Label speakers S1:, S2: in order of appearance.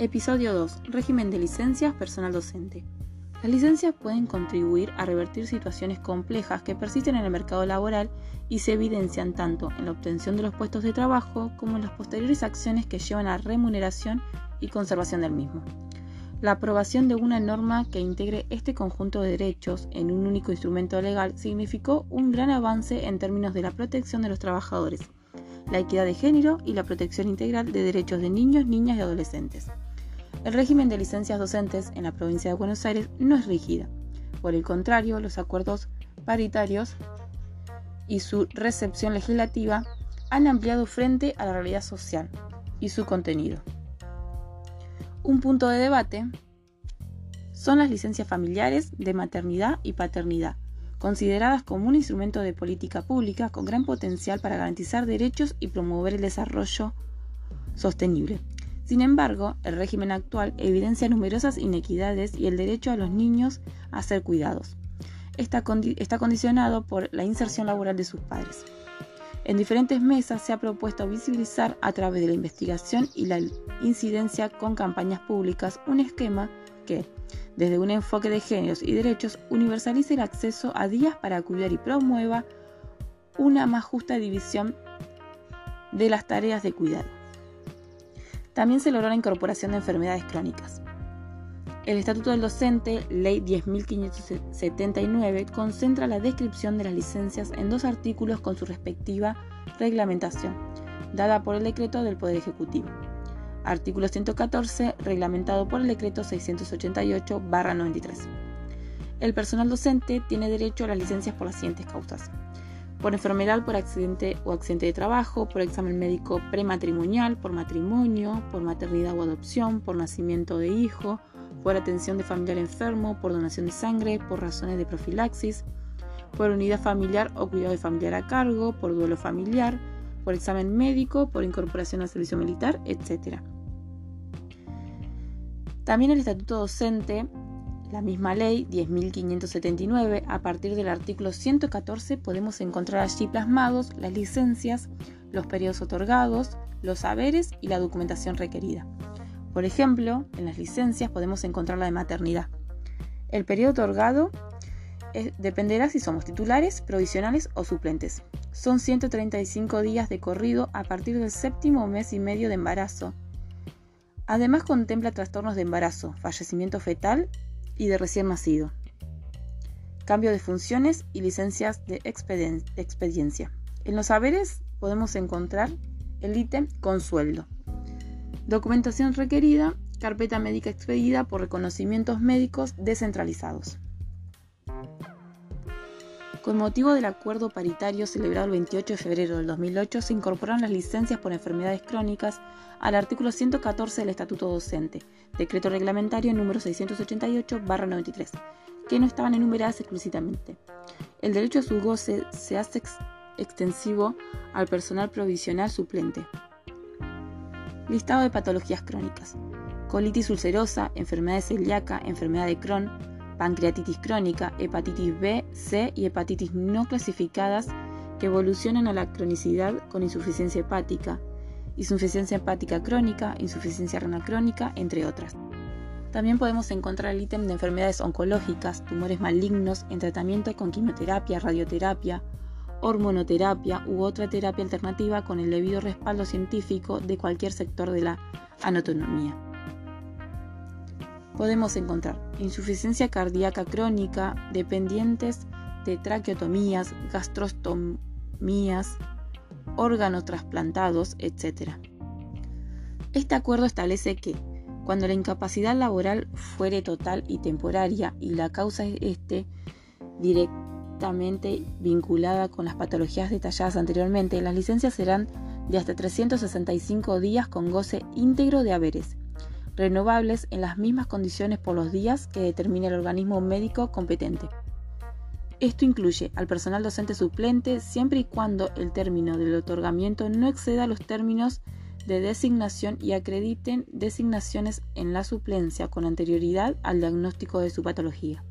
S1: Episodio 2. Régimen de licencias personal docente. Las licencias pueden contribuir a revertir situaciones complejas que persisten en el mercado laboral y se evidencian tanto en la obtención de los puestos de trabajo como en las posteriores acciones que llevan a remuneración y conservación del mismo. La aprobación de una norma que integre este conjunto de derechos en un único instrumento legal significó un gran avance en términos de la protección de los trabajadores, la equidad de género y la protección integral de derechos de niños, niñas y adolescentes. El régimen de licencias docentes en la provincia de Buenos Aires no es rígida. Por el contrario, los acuerdos paritarios y su recepción legislativa han ampliado frente a la realidad social y su contenido. Un punto de debate son las licencias familiares de maternidad y paternidad, consideradas como un instrumento de política pública con gran potencial para garantizar derechos y promover el desarrollo sostenible. Sin embargo, el régimen actual evidencia numerosas inequidades y el derecho a los niños a ser cuidados. Está, condicionado por la inserción laboral de sus padres. En diferentes mesas se ha propuesto visibilizar a través de la investigación y la incidencia con campañas públicas un esquema que, desde un enfoque de géneros y derechos, universalice el acceso a días para cuidar y promueva una más justa división de las tareas de cuidado. También se logró la incorporación de enfermedades crónicas. El Estatuto del Docente, Ley 10.579, concentra la descripción de las licencias en dos artículos con su respectiva reglamentación, dada por el decreto del Poder Ejecutivo. Artículo 114, reglamentado por el decreto 688-93. El personal docente tiene derecho a las licencias por las siguientes causas por enfermedad, por accidente o accidente de trabajo, por examen médico prematrimonial, por matrimonio, por maternidad o adopción, por nacimiento de hijo, por atención de familiar enfermo, por donación de sangre, por razones de profilaxis, por unidad familiar o cuidado de familiar a cargo, por duelo familiar, por examen médico, por incorporación al servicio militar, etc. También el estatuto docente, la misma ley 10.579, a partir del artículo 114 podemos encontrar allí plasmados las licencias, los periodos otorgados, los saberes y la documentación requerida. Por ejemplo, en las licencias podemos encontrar la de maternidad. El periodo otorgado eh, dependerá si somos titulares, provisionales o suplentes. Son 135 días de corrido a partir del séptimo mes y medio de embarazo. Además contempla trastornos de embarazo, fallecimiento fetal y de recién nacido, cambio de funciones y licencias de expediencia. En los saberes podemos encontrar el ítem con sueldo. Documentación requerida, carpeta médica expedida por reconocimientos médicos descentralizados. Con motivo del acuerdo paritario celebrado el 28 de febrero del 2008, se incorporaron las licencias por enfermedades crónicas al artículo 114 del Estatuto Docente, decreto reglamentario número 688-93, que no estaban enumeradas explícitamente. El derecho a su goce se hace extensivo al personal provisional suplente. Listado de patologías crónicas. Colitis ulcerosa, enfermedad celíaca, enfermedad de Crohn, pancreatitis crónica, hepatitis B, C y hepatitis no clasificadas que evolucionan a la cronicidad con insuficiencia hepática, insuficiencia hepática crónica, insuficiencia renal crónica, entre otras. También podemos encontrar el ítem de enfermedades oncológicas, tumores malignos en tratamiento con quimioterapia, radioterapia, hormonoterapia u otra terapia alternativa con el debido respaldo científico de cualquier sector de la anatomía podemos encontrar insuficiencia cardíaca crónica, dependientes de traqueotomías, gastrostomías, órganos trasplantados, etc. Este acuerdo establece que cuando la incapacidad laboral fuere total y temporaria y la causa esté directamente vinculada con las patologías detalladas anteriormente, las licencias serán de hasta 365 días con goce íntegro de haberes renovables en las mismas condiciones por los días que determine el organismo médico competente. Esto incluye al personal docente suplente siempre y cuando el término del otorgamiento no exceda los términos de designación y acrediten designaciones en la suplencia con anterioridad al diagnóstico de su patología.